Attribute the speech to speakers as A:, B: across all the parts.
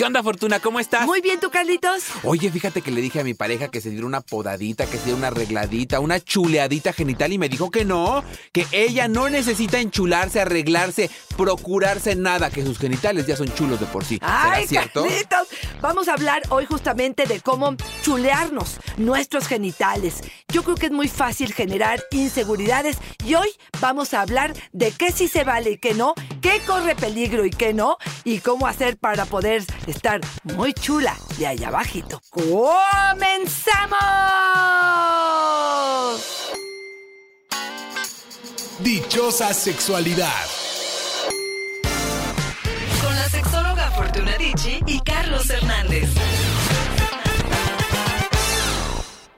A: ¿Qué onda, Fortuna? ¿Cómo estás?
B: Muy bien, ¿tú, Carlitos?
A: Oye, fíjate que le dije a mi pareja que se diera una podadita, que se diera una arregladita, una chuleadita genital y me dijo que no, que ella no necesita enchularse, arreglarse, procurarse nada, que sus genitales ya son chulos de por sí. ¿Será
B: Ay,
A: cierto?
B: Carlitos. Vamos a hablar hoy justamente de cómo chulearnos nuestros genitales. Yo creo que es muy fácil generar inseguridades y hoy vamos a hablar de qué sí se vale y qué no, qué corre peligro y qué no, y cómo hacer para poder estar muy chula de allá abajito. ¡Comenzamos!
C: Dichosa sexualidad.
D: Con la sexóloga Fortuna Dicci y Carlos Hernández.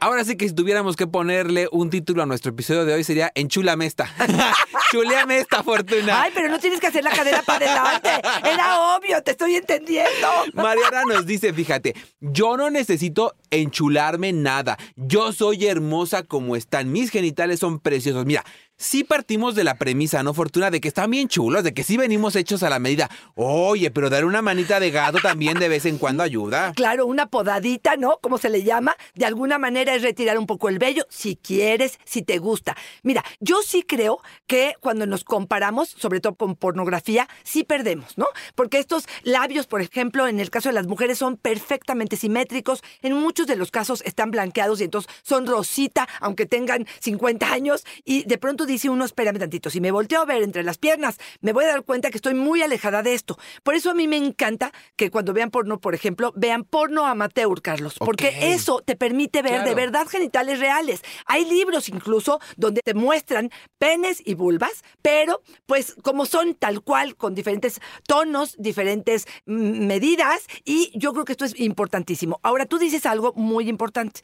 A: Ahora sí que si tuviéramos que ponerle un título a nuestro episodio de hoy sería Enchúlame esta. Chuleame esta, Fortuna.
B: Ay, pero no tienes que hacer la cadera para adelante. Era obvio, te estoy entendiendo.
A: Mariana nos dice, fíjate, yo no necesito enchularme nada. Yo soy hermosa como están. Mis genitales son preciosos. Mira, sí partimos de la premisa, ¿no, Fortuna? De que están bien chulos, de que sí venimos hechos a la medida. Oye, pero dar una manita de gato también de vez en cuando ayuda.
B: Claro, una podadita, ¿no? Como se le llama, de alguna manera es retirar un poco el vello, si quieres, si te gusta. Mira, yo sí creo que cuando nos comparamos, sobre todo con pornografía, sí perdemos, ¿no? Porque estos labios, por ejemplo, en el caso de las mujeres, son perfectamente simétricos. En muchos de los casos están blanqueados y entonces son rosita, aunque tengan 50 años. Y de pronto dice uno, espérame tantito, si me volteo a ver entre las piernas, me voy a dar cuenta que estoy muy alejada de esto. Por eso a mí me encanta que cuando vean porno, por ejemplo, vean porno amateur, Carlos. Porque eso te permite ver de verdad genitales reales. Hay libros incluso donde te muestran penes y vulvas, pero pues como son tal cual, con diferentes tonos, diferentes mm, medidas, y yo creo que esto es importantísimo. Ahora, tú dices algo muy importante.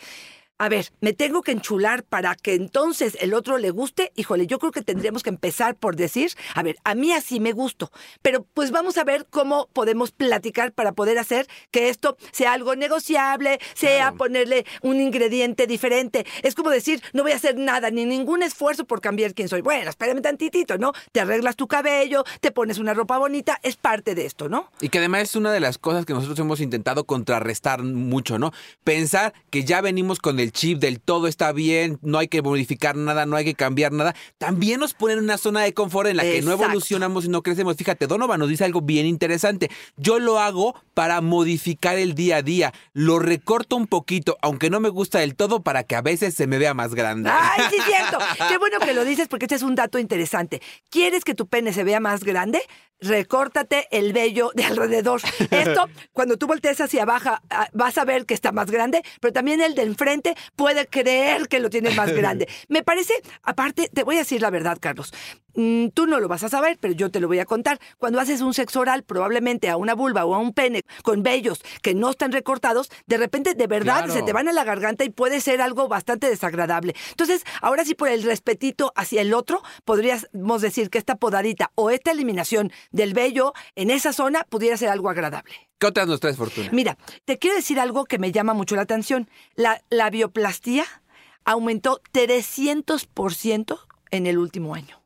B: A ver, me tengo que enchular para que entonces el otro le guste. Híjole, yo creo que tendríamos que empezar por decir, a ver, a mí así me gusto, pero pues vamos a ver cómo podemos platicar para poder hacer que esto sea algo negociable, sea ponerle un ingrediente diferente. Es como decir, no voy a hacer nada, ni ningún esfuerzo por cambiar quién soy. Bueno, espérame tantitito, ¿no? Te arreglas tu cabello, te pones una ropa bonita, es parte de esto, ¿no?
A: Y que además es una de las cosas que nosotros hemos intentado contrarrestar mucho, ¿no? Pensar que ya venimos con el chip del todo está bien, no hay que modificar nada, no hay que cambiar nada. También nos ponen en una zona de confort en la que no evolucionamos y no crecemos. Fíjate, Donovan nos dice algo bien interesante. Yo lo hago para modificar el día a día. Lo recorto un poquito, aunque no me gusta del todo, para que a veces se me vea más grande.
B: Ay, sí, cierto. Qué bueno que lo dices porque este es un dato interesante. ¿Quieres que tu pene se vea más grande? Recórtate el vello de alrededor. Esto, cuando tú voltees hacia abajo, ah, vas a ver que está más grande, pero también el de enfrente puede creer que lo tienes más grande. Me parece, aparte, te voy a decir la verdad, Carlos. Mm, tú no lo vas a saber, pero yo te lo voy a contar. Cuando haces un sexo oral, probablemente a una vulva o a un pene con vellos que no están recortados, de repente, de verdad,
A: Claro.
B: se te van a la garganta y puede ser algo bastante desagradable. Entonces, ahora sí, por el respetito hacia el otro, podríamos decir que esta podadita o esta eliminación del vello en esa zona pudiera ser algo agradable.
A: ¿Qué otras nos traes, Fortuna?
B: Mira, te quiero decir algo que me llama mucho la atención. La labioplastía aumentó 300% en el último año.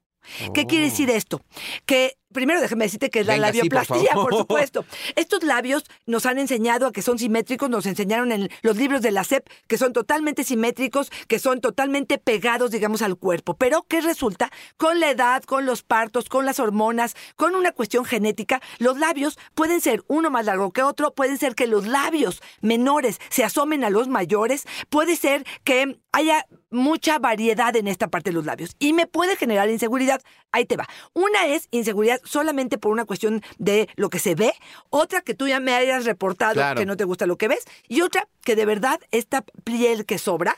B: ¿Qué quiere decir esto? Que primero déjame decirte que es la
A: Venga, sí, por
B: labioplastía, por, supuesto. Estos labios nos han enseñado a que son simétricos, nos enseñaron en los libros de la SEP que son totalmente simétricos, que son totalmente pegados, digamos, al cuerpo. Pero ¿qué resulta? Con la edad, con los partos, con las hormonas, con una cuestión genética, los labios pueden ser uno más largo que otro, pueden ser que los labios menores se asomen a los mayores, puede ser que haya mucha variedad en esta parte de los labios y me puede generar inseguridad. Ahí te va. Una es inseguridad solamente por una cuestión de lo que se ve, otra que tú ya me hayas reportado
A: Claro.
B: que no te gusta lo que ves y otra que de verdad esta piel que sobra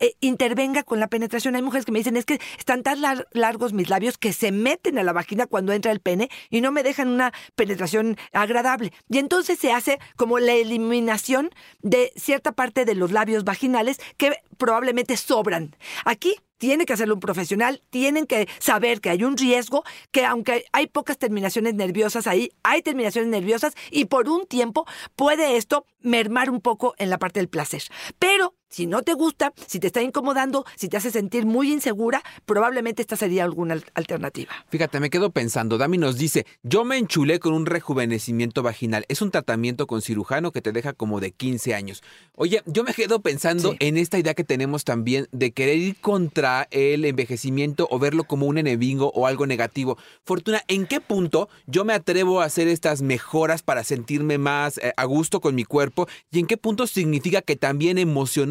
B: eh, intervenga con la penetración. Hay mujeres que me dicen es que están tan lar- largos mis labios que se meten a la vagina cuando entra el pene y no me dejan una penetración agradable. Y entonces se hace como la eliminación de cierta parte de los labios vaginales que probablemente sobran. Aquí tiene que hacerlo un profesional, tienen que saber que hay un riesgo, que aunque hay pocas terminaciones nerviosas ahí, hay terminaciones nerviosas y por un tiempo puede esto mermar un poco en la parte del placer. Pero Si no te gusta, si te está incomodando, si te hace sentir muy insegura, probablemente esta sería alguna al- alternativa.
A: Fíjate, me quedo pensando. Dami nos dice: Yo me enchulé con un rejuvenecimiento vaginal. Es un tratamiento con cirujano que te deja como de 15 años. Oye, yo me quedo pensando
B: Sí.
A: en esta idea que tenemos también de querer ir contra el envejecimiento o verlo como un enemigo o algo negativo. Fortuna, ¿en qué punto yo me atrevo a hacer estas mejoras para sentirme más eh, a gusto con mi cuerpo? ¿Y en qué punto significa que también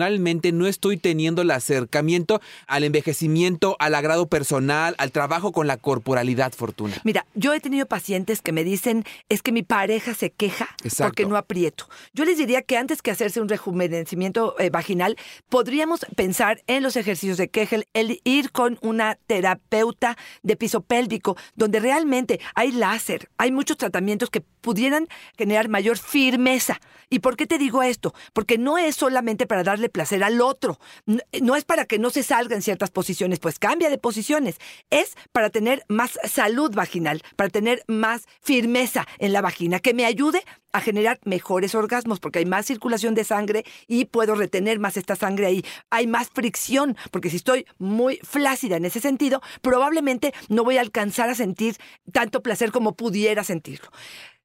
A: emocionalmente no estoy teniendo el acercamiento al envejecimiento, al agrado personal, al trabajo con la corporalidad, Fortuna?
B: Mira, yo he tenido pacientes que me dicen, es que mi pareja se queja
A: Exacto.
B: porque no aprieto. Yo les diría que antes que hacerse un rejuvenecimiento eh, vaginal, podríamos pensar en los ejercicios de Kegel, el ir con una terapeuta de piso pélvico, donde realmente hay láser, hay muchos tratamientos que pudieran generar mayor firmeza. ¿Y por qué te digo esto? Porque no es solamente para darle placer al otro, no es para que no se salga en ciertas posiciones, pues cambia de posiciones, es para tener más salud vaginal, para tener más firmeza en la vagina, que me ayude a generar mejores orgasmos, porque hay más circulación de sangre y puedo retener más esta sangre ahí. Hay más fricción, porque si estoy muy flácida en ese sentido, probablemente no voy a alcanzar a sentir tanto placer como pudiera sentirlo.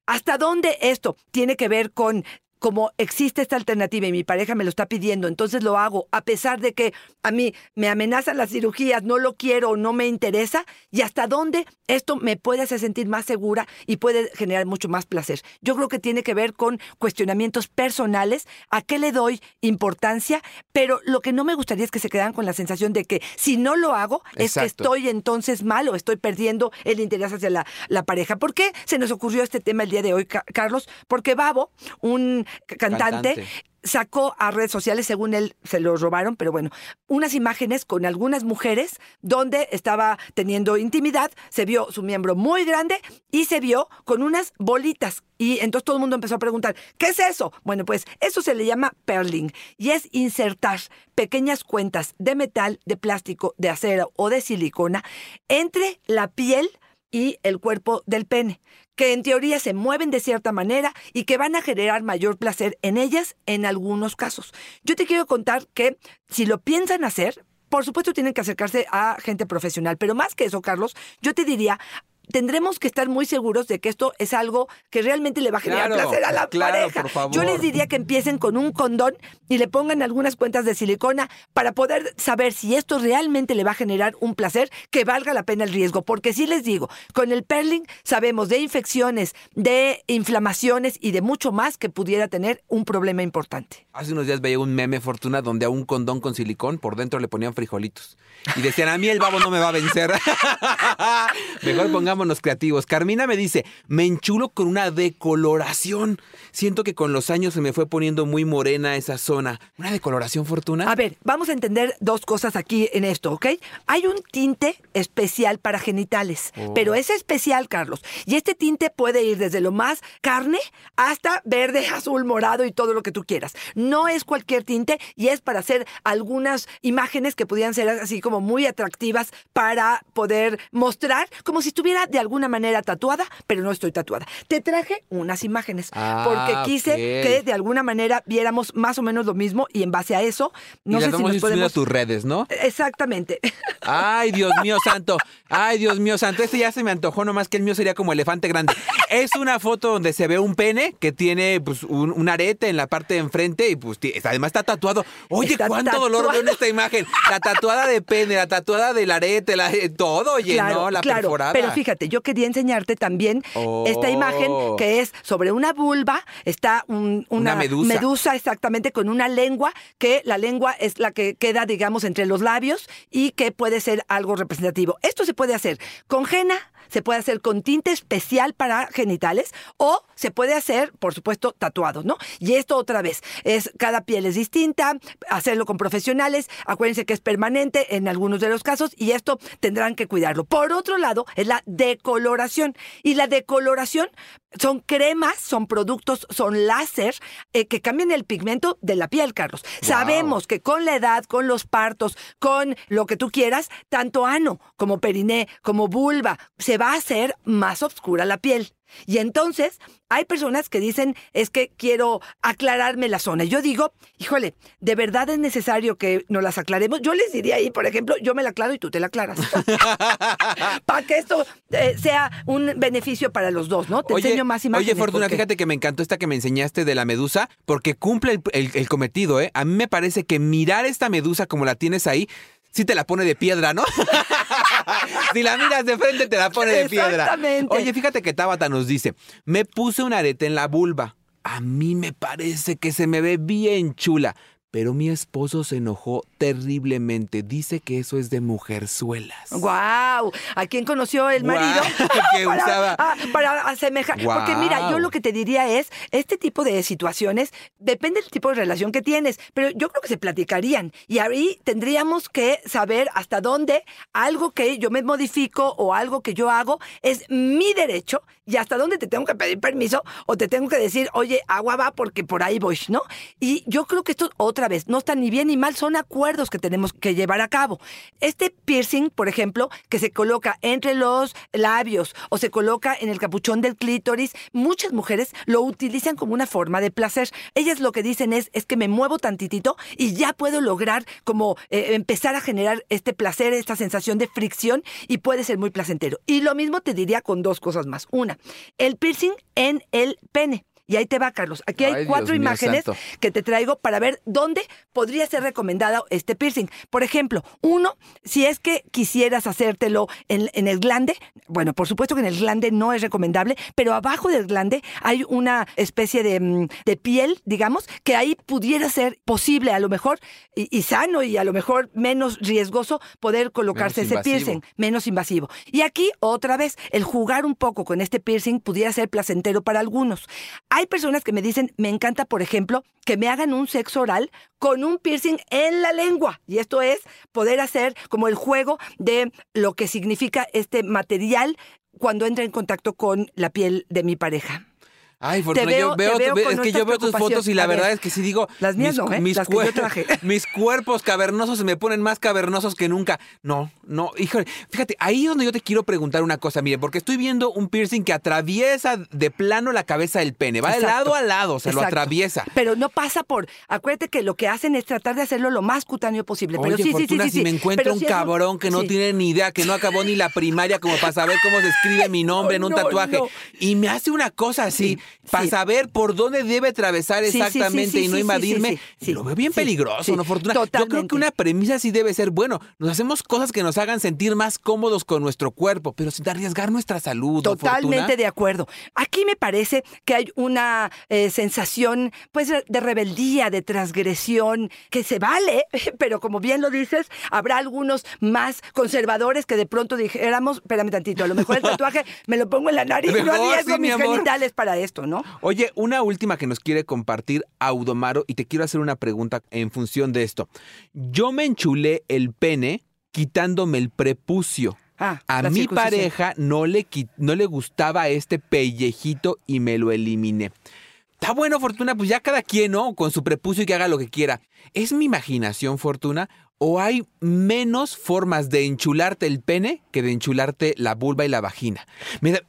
B: ¿Hasta dónde esto tiene que ver con como existe esta alternativa y mi pareja me lo está pidiendo, entonces lo hago, a pesar de que a mí me amenazan las cirugías, no lo quiero no me interesa, y hasta dónde esto me puede hacer sentir más segura y puede generar mucho más placer. Yo creo que tiene que ver con cuestionamientos personales, a qué le doy importancia, pero lo que no me gustaría es que se quedaran con la sensación de que si no lo hago, es que estoy entonces mal o estoy perdiendo el interés hacia la, la pareja. ¿Por qué se nos ocurrió este tema el día de hoy, Ca- Carlos? Porque Babo, un cantante,
A: Cantante.
B: sacó a redes sociales, según él se lo robaron, pero bueno, unas imágenes con algunas mujeres donde estaba teniendo intimidad, se vio su miembro muy grande y se vio con unas bolitas. Y entonces todo el mundo empezó a preguntar, ¿qué es eso? Bueno, pues eso se le llama perling y es insertar pequeñas cuentas de metal, de plástico, de acero o de silicona entre la piel y el cuerpo del pene, que en teoría se mueven de cierta manera y que van a generar mayor placer en ellas en algunos casos. Yo te quiero contar que si lo piensan hacer, por supuesto tienen que acercarse a gente profesional, pero más que eso, Carlos, yo te diría, tendremos que estar muy seguros de que esto es algo que realmente le va a generar
A: Claro,
B: placer a la
A: claro,
B: pareja.
A: por favor.
B: Yo les diría que empiecen con un condón y le pongan algunas cuentas de silicona para poder saber si esto realmente le va a generar un placer que valga la pena el riesgo. Porque sí les digo, con el perling sabemos de infecciones, de inflamaciones y de mucho más que pudiera tener un problema importante.
A: Hace unos días veía un meme, Fortuna, donde a un condón con silicón por dentro le ponían frijolitos. Y decían, a mí el babo no me va a vencer. Mejor pongámonos creativos. Carmina me dice, me enchulo con una decoloración. Siento que con los años se me fue poniendo muy morena esa zona. ¿Una decoloración, Fortuna?
B: A ver, vamos a entender dos cosas aquí en esto, ¿ok? Hay un tinte especial para genitales,
A: Oh.
B: pero es especial, Carlos. Y este tinte puede ir desde lo más carne hasta verde, azul, morado y todo lo que tú quieras. No es cualquier tinte y es para hacer algunas imágenes que pudieran ser así como muy atractivas para poder mostrar como si estuviera de alguna manera tatuada, pero no estoy tatuada. Te traje unas imágenes
A: Ah,
B: porque quise
A: ok.
B: que de alguna manera viéramos más o menos lo mismo y en base a eso, no
A: y
B: sé
A: las
B: si
A: vamos
B: nos podemos...
A: a tus redes, ¿no?
B: Exactamente.
A: Ay, Dios mío santo. Ay, Dios mío santo. Este ya se me antojó nomás que el mío sería como elefante grande. Es una foto donde se ve un pene que tiene pues un, un arete en la parte de enfrente y pues además está tatuado. Oye,
B: Está
A: cuánto dolor veo en
B: tatuado.
A: esta imagen. La tatuada de pene, la tatuada del arete, la, todo, oye, ¿no? La
B: claro.
A: perforada.
B: Pero fíjate, yo quería enseñarte también
A: Oh.
B: esta imagen que es sobre una vulva, está un- una,
A: Una medusa.
B: exactamente con una lengua, que la lengua es la que queda, digamos, entre los labios y que puede ser algo representativo. Esto se puede hacer con henna, se puede hacer con tinte especial para genitales o se puede hacer, por supuesto, tatuado, ¿no? Y esto otra vez, es cada piel es distinta, hacerlo con profesionales, acuérdense que es permanente en algunos de los casos y esto tendrán que cuidarlo. Por otro lado, es la decoloración y la decoloración son cremas, son productos, son láser eh, que cambian el pigmento de la piel, Carlos. Sabemos que con la edad, con los partos, con lo que tú quieras, tanto ano como periné, como vulva, se va a hacer más oscura la piel. Y entonces hay personas que dicen, es que quiero aclararme la zona. Y Yo digo, híjole, ¿de verdad es necesario que nos las aclaremos? Yo les diría ahí, por ejemplo, yo me la aclaro y tú te la aclaras. para que esto eh, sea un beneficio para los dos, ¿no? Te enseño más imágenes.
A: Oye, Fortuna,
B: porque-
A: fíjate que me encantó esta que me enseñaste de la medusa, porque cumple el, el- el cometido, ¿eh? A mí me parece que mirar esta medusa como la tienes ahí, sí te la pone de piedra, ¿no? si la miras de frente, te la pone de piedra.
B: Exactamente.
A: Oye, fíjate que Tabata nos dice: Me puse un arete en la vulva. A mí me parece que se me ve bien chula. Pero mi esposo se enojó terriblemente. Dice que eso es de mujerzuelas.
B: ¡Guau! ¿A quién conoció el marido?
A: que usaba-
B: para asemejar. Porque mira, yo lo que te diría es, este tipo de situaciones, depende del tipo de relación que tienes, pero yo creo que se platicarían. Y ahí tendríamos que saber hasta dónde algo que yo me modifico o algo que yo hago es mi derecho y hasta dónde te tengo que pedir permiso o te tengo que decir, oye, agua va porque por ahí voy, ¿no? Y yo creo que esto, otra vez, no está ni bien ni mal, son acuerdos que tenemos que llevar a cabo. Este piercing, por ejemplo, que se coloca entre los labios o se coloca en el capuchón del clítoris, muchas mujeres lo utilizan como una forma de placer. Ellas lo que dicen es, es que me muevo tantitito y ya puedo lograr como eh, empezar a generar este placer, esta sensación de fricción y puede ser muy placentero. Y lo mismo te diría con dos cosas más. Una, el piercing en el pene. Y ahí te va, Carlos. Aquí hay
A: Ay,
B: cuatro
A: Dios
B: imágenes que te traigo para ver dónde podría ser recomendado este piercing. Por ejemplo, uno, si es que quisieras hacértelo en, en el glande, bueno, por supuesto que en el glande no es recomendable, pero abajo del glande hay una especie de, mm, de piel, digamos, que ahí pudiera ser posible a lo mejor y, y sano y a lo mejor menos riesgoso poder colocarse
A: Menos
B: ese
A: invasivo.
B: piercing, menos invasivo. Y aquí otra vez, el jugar un poco con este piercing pudiera ser placentero para algunos. Hay personas que me dicen, me encanta, por ejemplo, que me hagan un sexo oral con un piercing en la lengua. Y esto es poder hacer como el juego de lo que significa este material cuando entra en contacto con la piel de mi pareja.
A: Ay, Fortuna,
B: veo-
A: yo veo,
B: te veo
A: es que yo veo tus fotos y la
B: ver,
A: verdad es que sí digo.
B: las mías
A: mis,
B: no, ¿eh?
A: mis
B: Las que yo
A: cuer-
B: traje.
A: mis cuerpos cavernosos se me ponen más cavernosos que nunca. No, no, híjole. Fíjate, ahí es donde yo te quiero preguntar una cosa, mire, porque estoy viendo un piercing que atraviesa de plano la cabeza del pene. Va de lado a lado, se lo atraviesa.
B: Pero no pasa por. Acuérdate que lo que hacen es tratar de hacerlo lo más cutáneo posible. Pero
A: Oye,
B: sí, sí,
A: Fortuna,
B: sí,
A: si me encuentro
B: Pero
A: un cabrón que no tiene ni idea, que no acabó ni la primaria como para saber cómo se escribe mi nombre en un
B: no,
A: tatuaje.
B: no.
A: Y me hace una cosa así,
B: Sí,
A: para
B: sí.
A: saber por dónde debe atravesar exactamente y no invadirme.
B: sí, sí, sí.
A: Lo veo bien peligroso, ¿no, Fortuna? Yo creo que una premisa sí debe ser, bueno, nos hacemos cosas que nos hagan sentir más cómodos con nuestro cuerpo, pero sin arriesgar nuestra salud, ¿no,
B: Totalmente
A: Fortuna?
B: de acuerdo. Aquí me parece que hay una eh, sensación pues de rebeldía, de transgresión, que se vale, pero como bien lo dices, habrá algunos más conservadores que de pronto dijéramos, espérame tantito, a lo mejor el tatuaje me lo pongo en la nariz, no
A: Mejor,
B: arriesgo
A: sí, mi
B: mis genitales para esto, ¿no?
A: Oye, una última que nos quiere compartir Audomaro y te quiero hacer una pregunta en función de esto. Yo me enchulé el pene quitándome el prepucio.
B: Ah,
A: A mi pareja no le, no le gustaba este pellejito y me lo eliminé. Está bueno, Fortuna, pues ya cada quien, ¿no? Con su prepucio y que haga lo que quiera. ¿Es mi imaginación, Fortuna? ¿O hay menos formas de enchularte el pene que de enchularte la vulva y la vagina?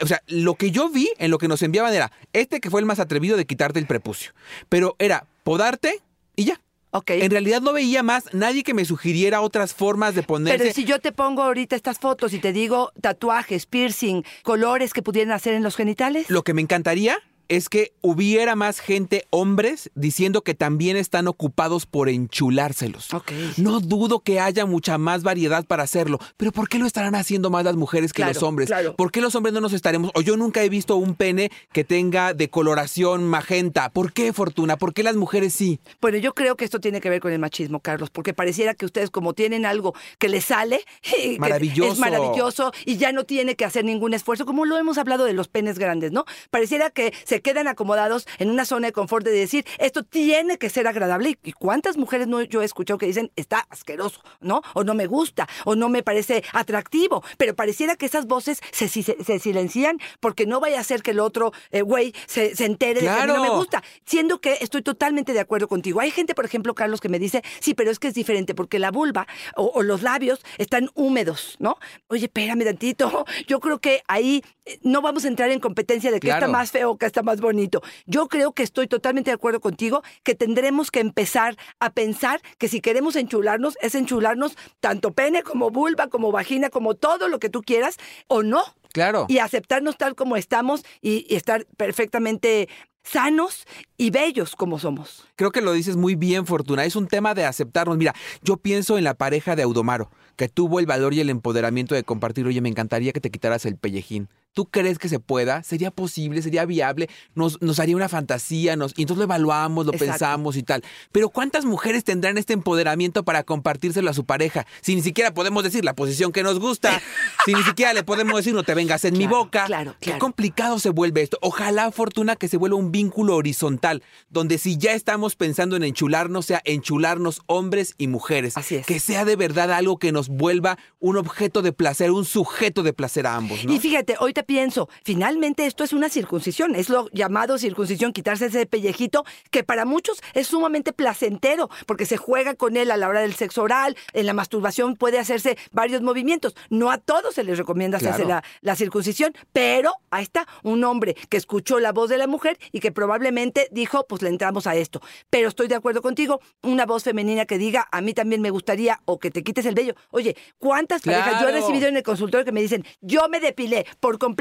A: O sea, lo que yo vi en lo que nos enviaban era este que fue el más atrevido de quitarte el prepucio. Pero era podarte y ya.
B: Ok.
A: En realidad no veía más nadie que me sugiriera otras formas de ponerse.
B: Pero si yo te pongo ahorita estas fotos y te digo tatuajes, piercing, colores que pudieran hacer en los genitales.
A: Lo que me encantaría es que hubiera más gente, hombres, diciendo que también están ocupados por enchulárselos. No dudo que haya mucha más variedad para hacerlo, pero ¿por qué lo estarán haciendo más las mujeres que
B: Claro,
A: los hombres?
B: claro.
A: ¿Por qué los hombres no nos estaremos? O yo nunca he visto un pene que tenga decoloración magenta. ¿Por qué, Fortuna? ¿Por qué las mujeres sí?
B: Bueno, yo creo que esto tiene que ver con el machismo, Carlos, porque pareciera que ustedes como tienen algo que les sale,
A: Maravilloso.
B: es maravilloso y ya no tiene que hacer ningún esfuerzo, como lo hemos hablado de los penes grandes, ¿no? Pareciera que se se quedan acomodados en una zona de confort de decir, esto tiene que ser agradable. ¿Y cuántas mujeres no yo he escuchado que dicen, está asqueroso, ¿no? O no me gusta, o no me parece atractivo. Pero pareciera que esas voces se, se, se silencian porque no vaya a ser que el otro eh, güey se, se entere de que a mí no me gusta. Siendo que estoy totalmente de acuerdo contigo. Hay gente, por ejemplo, Carlos, que me dice, sí, pero es que es diferente porque la vulva o, o los labios están húmedos, ¿no? Oye, espérame tantito. Yo creo que ahí eh, no vamos a entrar en competencia de qué
A: Claro.
B: está más feo o qué está más bonito. Yo creo que estoy totalmente de acuerdo contigo que tendremos que empezar a pensar que si queremos enchularnos, es enchularnos tanto pene como vulva, como vagina, como todo lo que tú quieras, o no.
A: Claro.
B: Y aceptarnos tal como estamos y, y estar perfectamente sanos y bellos como somos.
A: Creo que lo dices muy bien, Fortuna. Es un tema de aceptarnos. Mira, yo pienso en la pareja de Audomaro, que tuvo el valor y el empoderamiento de compartir. Oye, me encantaría que te quitaras el pellejín. ¿Tú crees que se pueda? ¿Sería posible? ¿Sería viable? Nos, nos haría una fantasía, nos, y entonces lo evaluamos, lo
B: Exacto.
A: pensamos y tal. Pero ¿cuántas mujeres tendrán este empoderamiento para compartírselo a su pareja? Si ni siquiera podemos decir la posición que nos gusta, si ni siquiera le podemos decir no te vengas en mi boca.
B: claro,
A: Qué
B: claro.
A: complicado se vuelve esto. Ojalá, Fortuna, que se vuelva un vínculo horizontal, donde si ya estamos pensando en enchularnos, sea enchularnos hombres y mujeres.
B: Así es.
A: Que sea de verdad algo que nos vuelva un objeto de placer, un sujeto de placer a ambos, ¿no?
B: Y fíjate, hoy te pienso, finalmente esto es una circuncisión, es lo llamado circuncisión, quitarse ese pellejito, que para muchos es sumamente placentero, porque se juega con él a la hora del sexo oral, en la masturbación puede hacerse varios movimientos. No a todos se les recomienda hacerse
A: Claro.
B: la, la circuncisión, pero ahí está, un hombre que escuchó la voz de la mujer y que probablemente dijo, pues le entramos a esto. Pero estoy de acuerdo contigo, una voz femenina que diga, a mí también me gustaría, o que te quites el vello. Oye, ¿cuántas parejas yo he
A: Claro.
B: recibido en el consultorio que me dicen, yo me depilé por completo,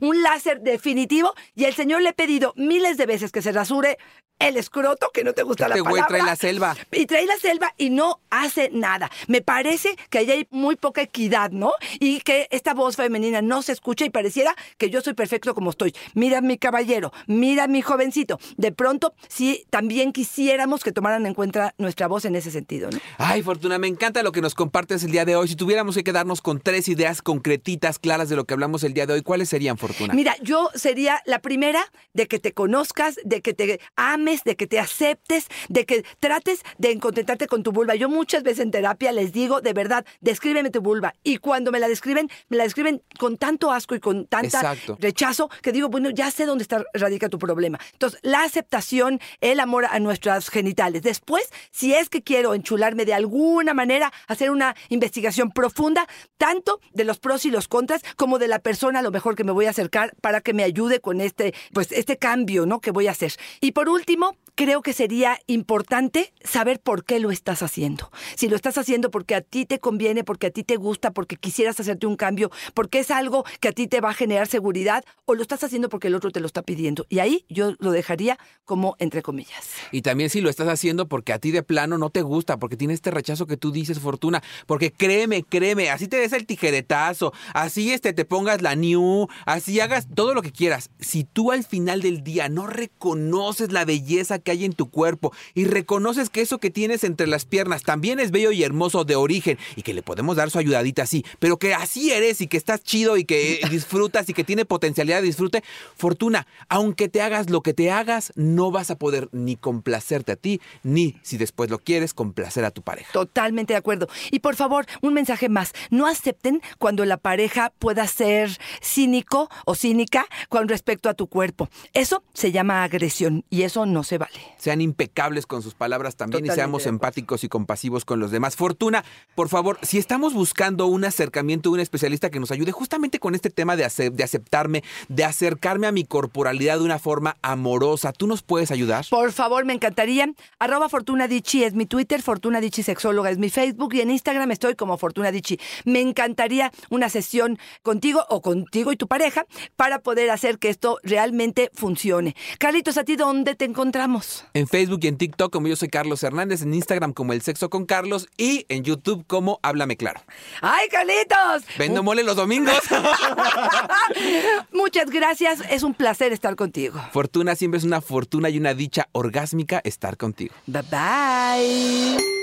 B: un láser definitivo, y el señor le he pedido miles de veces que se rasure el escroto, que no te gusta la
A: Este güey
B: palabra.
A: trae la selva.
B: Y trae la selva y no hace nada. Me parece que ahí hay muy poca equidad, ¿no? Y que esta voz femenina no se escucha y pareciera que yo soy perfecto como estoy. Mira mi caballero, mira mi jovencito. De pronto, sí, también quisiéramos que tomaran en cuenta nuestra voz en ese sentido, ¿no?
A: Ay, Fortuna, me encanta lo que nos compartes el día de hoy. Si tuviéramos que quedarnos con tres ideas concretitas, claras de lo que hablamos el día de hoy, ¿cuáles serían, Fortuna?
B: Mira, yo sería la primera de que te conozcas, de que te ames, de que te aceptes, de que trates de contentarte con tu vulva. Yo muchas veces en terapia les digo, de verdad, descríbeme tu vulva. Y cuando me la describen, me la describen con tanto asco y con tanta
A: Exacto.
B: rechazo que digo, bueno, ya sé dónde está, radica tu problema. Entonces, la aceptación, el amor a nuestras genitales. Después, si es que quiero enchularme de alguna manera, hacer una investigación profunda, tanto de los pros y los contras, como de la persona a lo mejor que me voy a acercar para que me ayude con este, pues, este cambio, ¿no? Que voy a hacer. Y por último, creo que sería importante saber por qué lo estás haciendo. Si lo estás haciendo porque a ti te conviene, porque a ti te gusta, porque quisieras hacerte un cambio, porque es algo que a ti te va a generar seguridad, o lo estás haciendo porque el otro te lo está pidiendo. Y ahí yo lo dejaría como entre comillas.
A: Y también si lo estás haciendo porque a ti de plano no te gusta, porque tiene este rechazo que tú dices, Fortuna, porque créeme, créeme, así te des el tijeretazo, así este te pongas la new, así hagas todo lo que quieras. Si tú al final del día no reconoces la belleza que hay en tu cuerpo y reconoces que eso que tienes entre las piernas también es bello y hermoso de origen y que le podemos dar su ayudadita así, pero que así eres y que estás chido y que disfrutas y que tiene potencialidad de disfrute, Fortuna, aunque te hagas lo que te hagas, no vas a poder ni complacerte a ti, ni, si después lo quieres, complacer a tu pareja.
B: Totalmente de acuerdo. Y por favor, un mensaje más. No acepten cuando la pareja pueda ser cínico o cínica con respecto a tu cuerpo. Eso se llama agresión y eso no se vale.
A: Sean impecables con sus palabras también
B: Totalmente
A: y seamos empáticos y compasivos con los demás. Fortuna, por favor, si estamos buscando un acercamiento de un especialista que nos ayude justamente con este tema de, ace- de aceptarme, de acercarme a mi corporalidad de una forma amorosa, ¿tú nos puedes ayudar?
B: Por favor, me encantaría. Arroba Fortuna Dichi es mi Twitter, Fortuna Dichi Sexóloga es mi Facebook y en Instagram estoy como Fortuna Dichi. Me encantaría una sesión contigo o contigo y tu pareja para poder hacer que esto realmente funcione. Carlitos, ¿a ti dónde te encontramos?
A: En Facebook y en TikTok como yo soy Carlos Hernández, en Instagram como El Sexo con Carlos y en YouTube como Háblame Claro.
B: ¡Ay, Carlitos!
A: Vendo mole los domingos.
B: Muchas gracias, es un placer estar contigo.
A: Fortuna siempre es una fortuna y una dicha orgásmica estar contigo.
B: Bye bye.